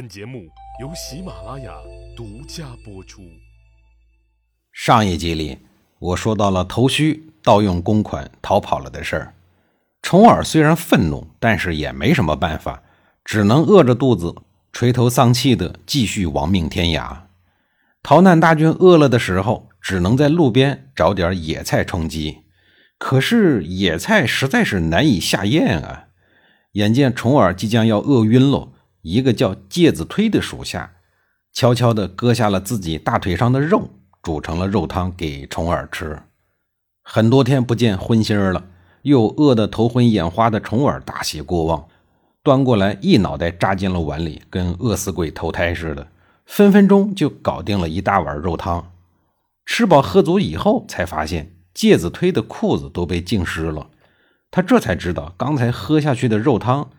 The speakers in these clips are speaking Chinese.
本节目由喜马拉雅独家播出。上一集里，我说到了头须盗用公款逃跑了的事儿。重耳虽然愤怒，但是也没什么办法，只能饿着肚子，垂头丧气的继续亡命天涯。逃难大军饿了的时候，只能在路边找点野菜充饥。可是野菜实在是难以下咽啊！眼见重耳即将要饿晕喽。一个叫介子推的属下，悄悄地割下了自己大腿上的肉，煮成了肉汤给重耳吃。很多天不见荤腥了，又饿得头昏眼花的重耳大喜过望，端过来一脑袋扎进了碗里，跟饿死鬼投胎似的，分分钟就搞定了一大碗肉汤。吃饱喝足以后，才发现介子推的裤子都被浸湿了，他这才知道刚才喝下去的肉汤。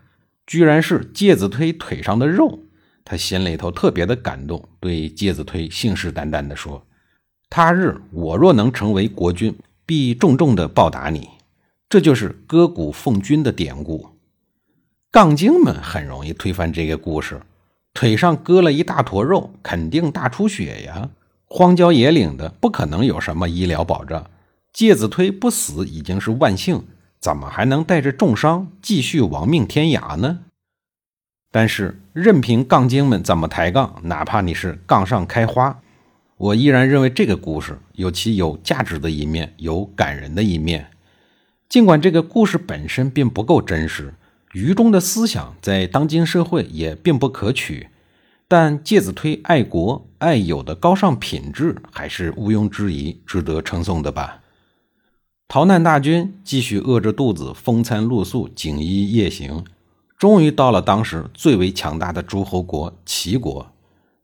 居然是介子推腿上的肉，他心里头特别的感动，对介子推信誓旦旦地说：“他日我若能成为国君，必重重的报答你。”这就是割骨奉君的典故。杠精们很容易推翻这个故事，腿上割了一大坨肉，肯定大出血呀！荒郊野岭的，不可能有什么医疗保障。介子推不死已经是万幸。怎么还能带着重伤继续亡命天涯呢？但是任凭杠精们怎么抬杠，哪怕你是杠上开花，我依然认为这个故事有其有价值的一面，有感人的一面。尽管这个故事本身并不够真实，愚忠的思想在当今社会也并不可取，但介子推爱国爱友的高尚品质还是毋庸置疑，值得称颂的吧。逃难大军继续饿着肚子，风餐露宿，锦衣夜行，终于到了当时最为强大的诸侯国齐国。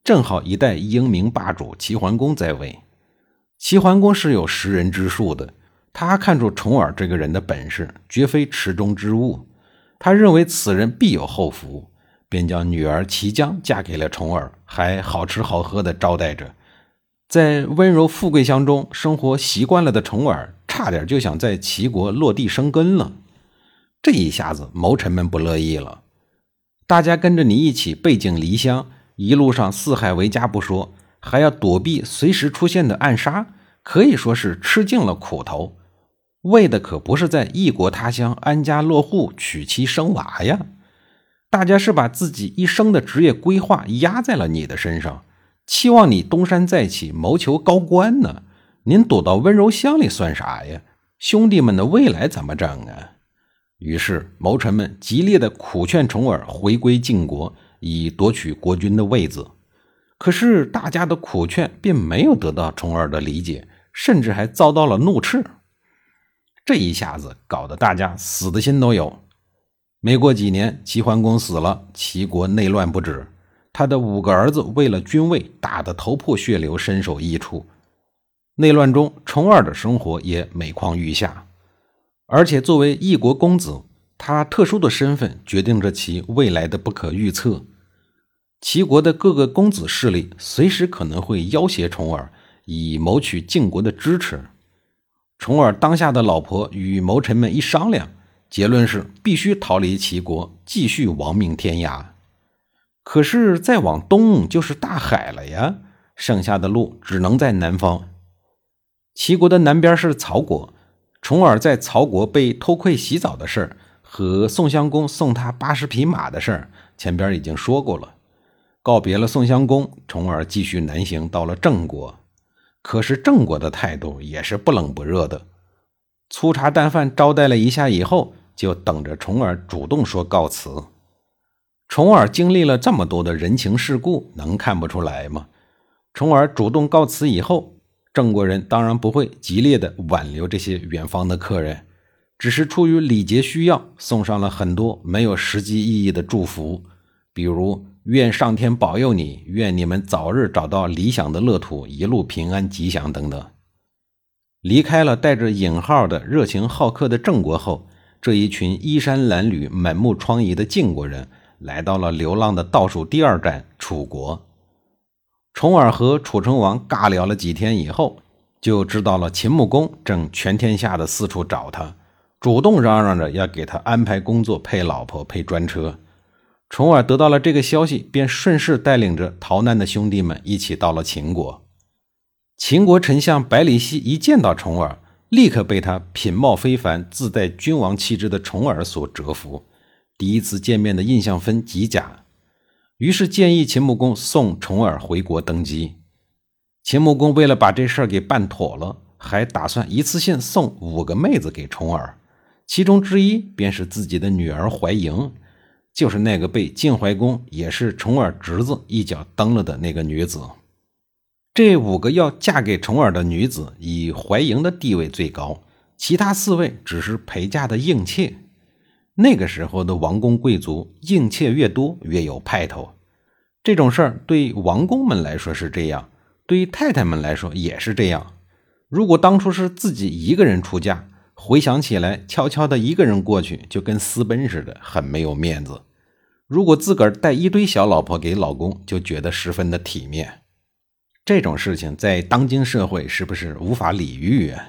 正好一代英明霸主齐桓公在位。齐桓公是有识人之术的，他看出重耳这个人的本事，绝非池中之物。他认为此人必有后福，便将女儿齐姜嫁给了重耳，还好吃好喝的招待着。在温柔富贵乡中生活习惯了的重耳。差点就想在齐国落地生根了，这一下子谋臣们不乐意了。大家跟着你一起背井离乡，一路上四海为家不说，还要躲避随时出现的暗杀，可以说是吃尽了苦头。为的可不是在异国他乡安家落户、娶妻生娃呀！大家是把自己一生的职业规划压在了你的身上，期望你东山再起，谋求高官呢。您躲到温柔乡里算啥呀？兄弟们的未来怎么整啊？于是谋臣们极力的苦劝重耳回归晋国，以夺取国君的位子。可是大家的苦劝并没有得到重耳的理解，甚至还遭到了怒斥。这一下子搞得大家死的心都有。没过几年，齐桓公死了，齐国内乱不止，他的五个儿子为了君位打得头破血流，身首异处。内乱中，重耳的生活也每况愈下，而且作为异国公子，他特殊的身份决定着其未来的不可预测。齐国的各个公子势力随时可能会要挟重耳，以谋取晋国的支持。重耳当下的老婆与谋臣们一商量，结论是必须逃离齐国，继续亡命天涯。可是再往东就是大海了呀，剩下的路只能在南方。齐国的南边是曹国，重耳在曹国被偷窥洗澡的事儿和宋襄公送他八十匹马的事儿，前边已经说过了。告别了宋襄公，重耳继续南行，到了郑国。可是郑国的态度也是不冷不热的，粗茶淡饭招待了一下以后，就等着重耳主动说告辞。重耳经历了这么多的人情世故，能看不出来吗？重耳主动告辞以后。郑国人当然不会激烈的挽留这些远方的客人，只是出于礼节需要，送上了很多没有实际意义的祝福，比如“愿上天保佑你”“愿你们早日找到理想的乐土，一路平安吉祥”等等。离开了带着引号的热情好客的郑国后，这一群衣衫褴褛、满目疮痍的晋国人来到了流浪的倒数第二站楚国。重耳和楚成王尬聊了几天以后，就知道了秦穆公正全天下的四处找他，主动嚷嚷着要给他安排工作、配老婆、配专车。重耳得到了这个消息，便顺势带领着逃难的兄弟们一起到了秦国。秦国丞相百里奚一见到重耳，立刻被他品貌非凡、自带君王气质的重耳所折服，第一次见面的印象分极佳。于是建议秦穆公送重耳回国登基。秦穆公为了把这事儿给办妥了，还打算一次性送五个妹子给重耳，其中之一便是自己的女儿怀莹，就是那个被晋怀公也是重耳侄子一脚蹬了的那个女子。这五个要嫁给重耳的女子，以怀莹的地位最高，其他四位只是陪嫁的应妾。那个时候的王公贵族，应妾越多越有派头。这种事儿对王公们来说是这样，对太太们来说也是这样。如果当初是自己一个人出嫁，回想起来，悄悄的一个人过去，就跟私奔似的，很没有面子。如果自个儿带一堆小老婆给老公，就觉得十分的体面。这种事情在当今社会是不是无法理喻啊？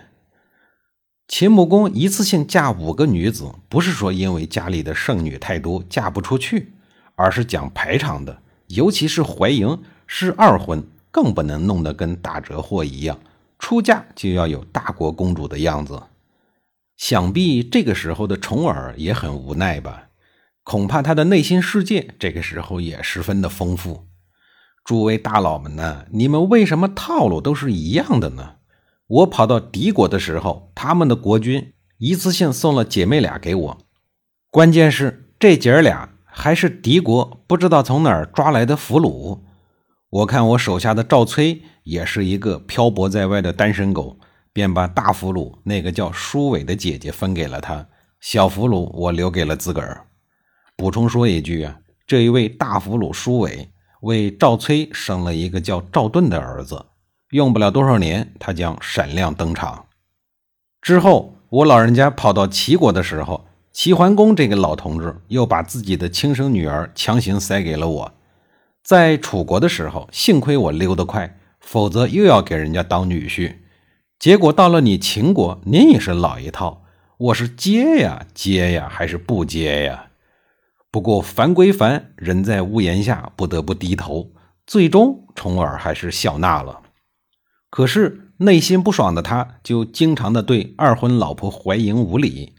秦穆公一次性嫁五个女子，不是说因为家里的剩女太多嫁不出去，而是讲排场的。尤其是怀莹是二婚，更不能弄得跟打折货一样，出嫁就要有大国公主的样子。想必这个时候的重耳也很无奈吧？恐怕他的内心世界这个时候也十分的丰富。诸位大佬们呢？你们为什么套路都是一样的呢？我跑到敌国的时候，他们的国君一次性送了姐妹俩给我。关键是这姐儿俩还是敌国不知道从哪儿抓来的俘虏。我看我手下的赵崔也是一个漂泊在外的单身狗，便把大俘虏那个叫舒伟的姐姐分给了他，小俘虏我留给了自个儿。补充说一句啊，这一位大俘虏舒伟为赵崔生了一个叫赵盾的儿子。用不了多少年，他将闪亮登场。之后，我老人家跑到齐国的时候，齐桓公这个老同志又把自己的亲生女儿强行塞给了我。在楚国的时候，幸亏我溜得快，否则又要给人家当女婿。结果到了你秦国，您也是老一套，我是接呀接呀，还是不接呀？不过烦归烦，人在屋檐下，不得不低头。最终，重耳还是笑纳了。可是内心不爽的他，就经常的对二婚老婆怀莹无礼，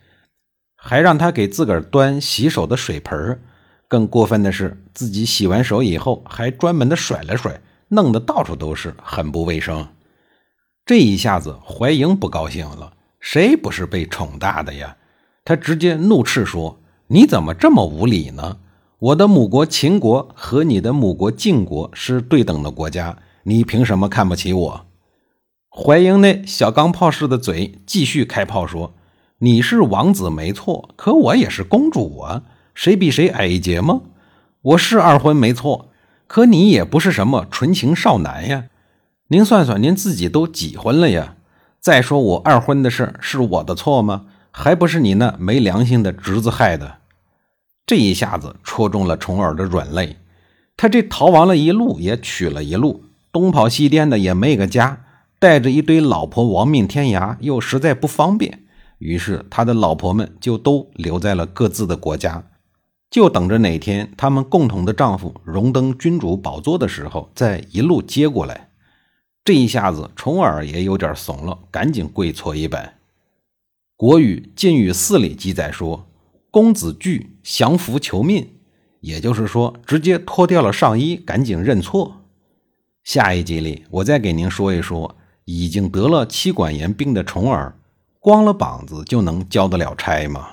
还让他给自个儿端洗手的水盆更过分的是，自己洗完手以后，还专门的甩了甩，弄得到处都是，很不卫生。这一下子，怀莹不高兴了。谁不是被宠大的呀？他直接怒斥说：“你怎么这么无礼呢？我的母国秦国和你的母国晋国是对等的国家，你凭什么看不起我？”怀英那小钢炮似的嘴继续开炮说：“你是王子没错，可我也是公主啊，谁比谁矮一截吗？我是二婚没错，可你也不是什么纯情少男呀。您算算，您自己都几婚了呀？再说我二婚的事是我的错吗？还不是你那没良心的侄子害的？”这一下子戳中了重耳的软肋，他这逃亡了一路，也娶了一路，东跑西颠的也没个家。带着一堆老婆亡命天涯，又实在不方便，于是他的老婆们就都留在了各自的国家，就等着哪天他们共同的丈夫荣登君主宝座的时候，再一路接过来。这一下子，重耳也有点怂了，赶紧跪搓衣板。《国语·晋语四》里记载说：“公子惧，降服求命。”也就是说，直接脱掉了上衣，赶紧认错。下一集里，我再给您说一说。已经得了妻管严病的重耳，光了膀子就能交得了差吗？